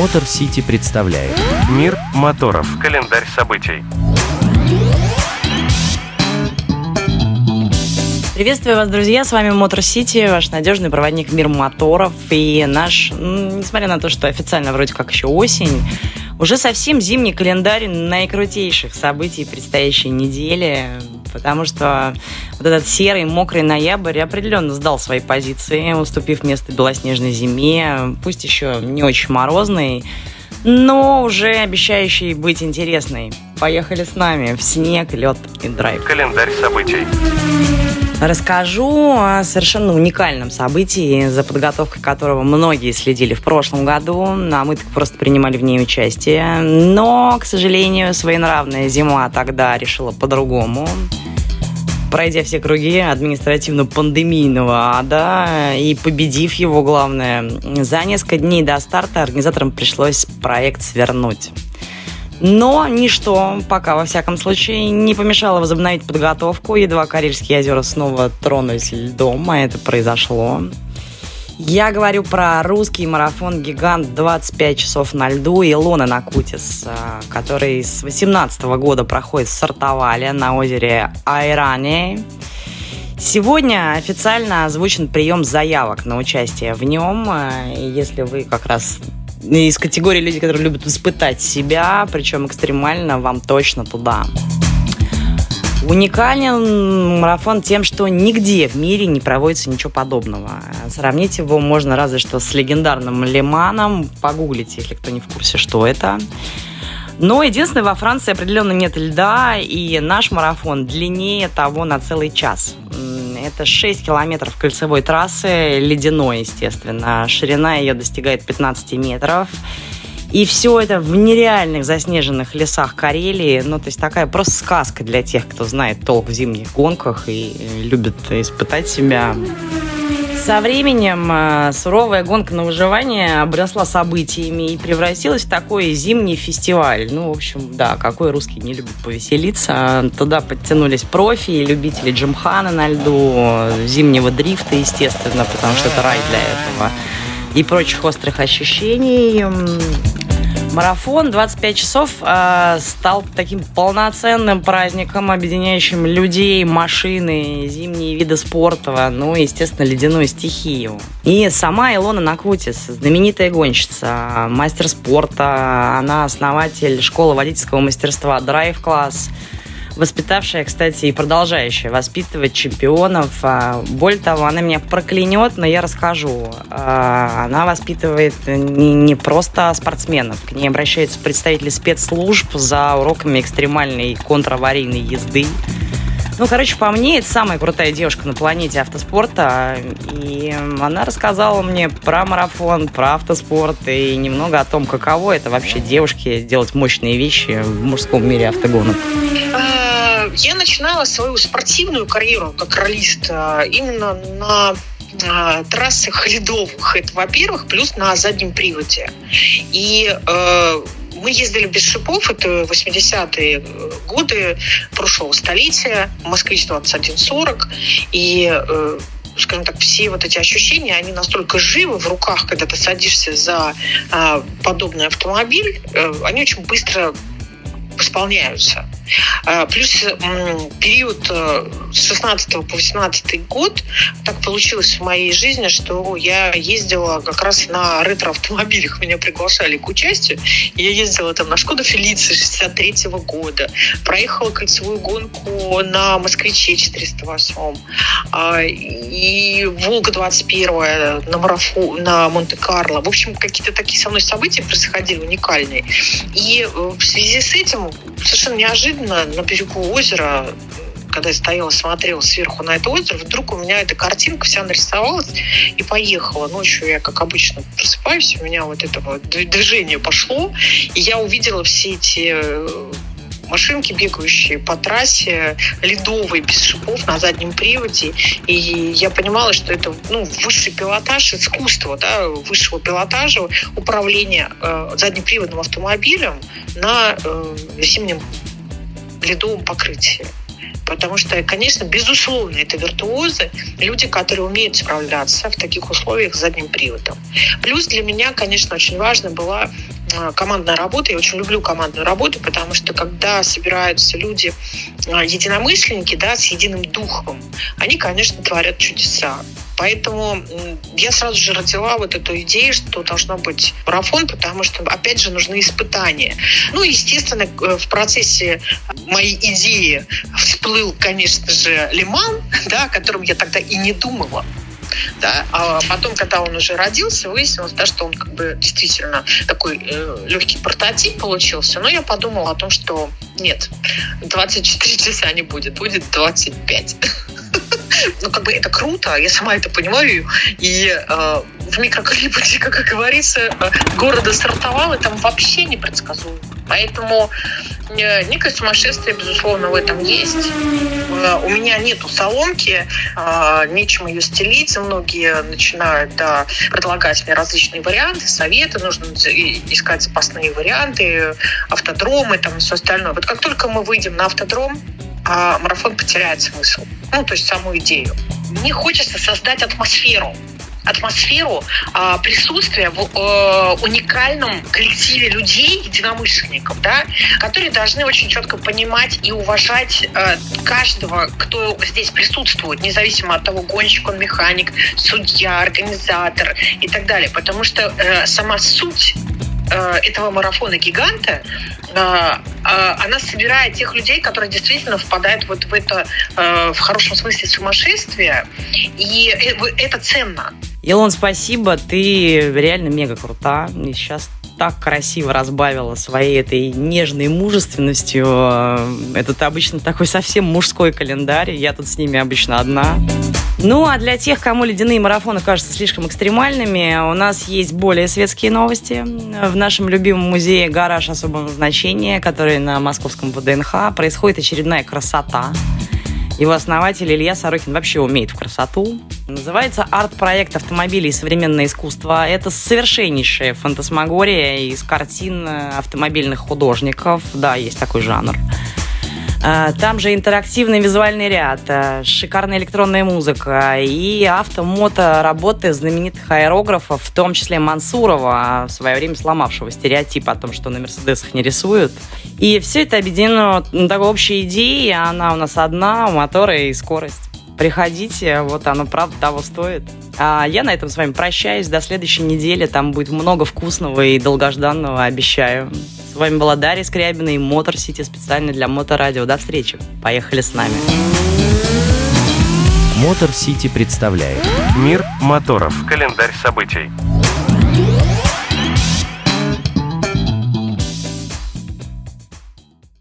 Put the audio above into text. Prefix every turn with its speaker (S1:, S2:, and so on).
S1: Мотор Сити представляет
S2: Мир моторов. Календарь событий.
S3: Приветствую вас, друзья! С вами Мотор Сити, ваш надежный проводник мир моторов. И наш, несмотря на то, что официально вроде как еще осень, уже совсем зимний календарь наикрутейших событий предстоящей недели, потому что вот этот серый, мокрый ноябрь определенно сдал свои позиции, уступив место белоснежной зиме, пусть еще не очень морозной, но уже обещающий быть интересной. Поехали с нами в снег, лед и драйв.
S2: Календарь событий.
S3: Расскажу о совершенно уникальном событии, за подготовкой которого многие следили в прошлом году, а мы так просто принимали в ней участие. Но, к сожалению, своенравная зима тогда решила по-другому пройдя все круги административно-пандемийного ада и победив его, главное, за несколько дней до старта организаторам пришлось проект свернуть. Но ничто пока, во всяком случае, не помешало возобновить подготовку. Едва Карельские озера снова тронулись льдом, а это произошло. Я говорю про русский марафон «Гигант 25 часов на льду» Илона Накутис, а, который с 2018 года проходит в Сартовале на озере Айране. Сегодня официально озвучен прием заявок на участие в нем. А, если вы как раз из категории людей, которые любят испытать себя, причем экстремально, вам точно туда. Уникален марафон тем, что нигде в мире не проводится ничего подобного. Сравнить его можно разве что с легендарным Лиманом. Погуглите, если кто не в курсе, что это. Но единственное, во Франции определенно нет льда, и наш марафон длиннее того на целый час. Это 6 километров кольцевой трассы, ледяной, естественно. Ширина ее достигает 15 метров. И все это в нереальных заснеженных лесах Карелии. Ну, то есть такая просто сказка для тех, кто знает толк в зимних гонках и любит испытать себя. Со временем э, суровая гонка на выживание обросла событиями и превратилась в такой зимний фестиваль. Ну, в общем, да, какой русский не любит повеселиться. Туда подтянулись профи, любители джимхана на льду, зимнего дрифта, естественно, потому что это рай для этого и прочих острых ощущений. Марафон 25 часов э, стал таким полноценным праздником, объединяющим людей, машины, зимние виды спорта, ну и, естественно, ледяную стихию. И сама Илона Накутис, знаменитая гонщица, мастер спорта, она основатель школы водительского мастерства Drive Class, воспитавшая, кстати, и продолжающая воспитывать чемпионов. А, более того, она меня проклянет, но я расскажу. А, она воспитывает не, не просто спортсменов. К ней обращаются представители спецслужб за уроками экстремальной контраварийной езды. Ну, короче, по мне, это самая крутая девушка на планете автоспорта. И она рассказала мне про марафон, про автоспорт и немного о том, каково это вообще девушке делать мощные вещи в мужском мире автогонов.
S4: А, я начинала свою спортивную карьеру как ролист а, именно на а, трассах ледовых, это во-первых, плюс на заднем приводе. И э, мы ездили без шипов, это 80-е годы прошлого столетия, Москвич-2140, и э, скажем так, все вот эти ощущения, они настолько живы в руках, когда ты садишься за э, подобный автомобиль, э, они очень быстро восполняются. А, плюс период э, с 16 по 18 год так получилось в моей жизни, что я ездила как раз на ретро-автомобилях. Меня приглашали к участию. Я ездила там на Шкода Фелиции 63 -го года. Проехала кольцевую гонку на Москвиче 408. А, и Волга 21 на марафон, на Монте-Карло. В общем, какие-то такие со мной события происходили уникальные. И э, в связи с этим совершенно неожиданно на берегу озера когда я стояла, смотрела сверху на это озеро, вдруг у меня эта картинка вся нарисовалась и поехала. Ночью я, как обычно, просыпаюсь, у меня вот это вот движение пошло, и я увидела все эти э, машинки, бегающие по трассе, ледовые, без шипов, на заднем приводе. И я понимала, что это ну, высший пилотаж искусства, да, высшего пилотажа управления э, заднеприводным автомобилем на э, зимнем ледовом покрытии. Потому что, конечно, безусловно, это виртуозы, люди, которые умеют справляться в таких условиях с задним приводом. Плюс для меня, конечно, очень важно была а, командная работа. Я очень люблю командную работу, потому что когда собираются люди, а, единомышленники, да, с единым духом, они, конечно, творят чудеса. Поэтому я сразу же родила вот эту идею, что должно быть марафон, потому что, опять же, нужны испытания. Ну, естественно, в процессе моей идеи всплыл, конечно же, Лиман, да, о котором я тогда и не думала. Да? А потом, когда он уже родился, выяснилось, да, что он как бы действительно такой э, легкий прототип получился. Но я подумала о том, что нет, 24 часа не будет, будет 25. Ну, как бы это круто, я сама это понимаю. И э, в микроклимате, как говорится, э, города стартовал, и там вообще непредсказуемо. Поэтому э, некое сумасшествие, безусловно, в этом есть. Э, у меня нету соломки, э, нечем ее стелить. Многие начинают да, предлагать мне различные варианты, советы. Нужно искать запасные варианты, автодромы там, и все остальное. Вот как только мы выйдем на автодром, марафон потеряет смысл. Ну, то есть саму идею. Мне хочется создать атмосферу атмосферу э, присутствия в э, уникальном коллективе людей, единомышленников, да, которые должны очень четко понимать и уважать э, каждого, кто здесь присутствует, независимо от того, гонщик он, механик, судья, организатор и так далее. Потому что э, сама суть этого марафона гиганта она собирает тех людей, которые действительно впадают вот в это, в хорошем смысле, сумасшествие. И это ценно.
S3: Илон, спасибо, ты реально мега крута. И сейчас так красиво разбавила своей этой нежной мужественностью. Это обычно такой совсем мужской календарь. Я тут с ними обычно одна. Ну, а для тех, кому ледяные марафоны кажутся слишком экстремальными, у нас есть более светские новости. В нашем любимом музее «Гараж особого назначения», который на московском ВДНХ, происходит очередная красота. Его основатель Илья Сорокин вообще умеет в красоту. Называется арт-проект «Автомобили и современное искусство». Это совершеннейшая фантасмагория из картин автомобильных художников. Да, есть такой жанр. А, там же интерактивный визуальный ряд, а, шикарная электронная музыка и авто-мото работы знаменитых аэрографов, в том числе Мансурова, в свое время сломавшего стереотип о том, что на Мерседесах не рисуют. И все это объединено на такой общей идее, она у нас одна, у мотора и скорость. Приходите, вот оно правда того стоит. А я на этом с вами прощаюсь. До следующей недели. Там будет много вкусного и долгожданного, обещаю. С вами была Дарья Скрябина и Мотор Сити специально для Моторадио. До встречи. Поехали с нами.
S1: Мотор Сити представляет
S2: Мир моторов. Календарь событий.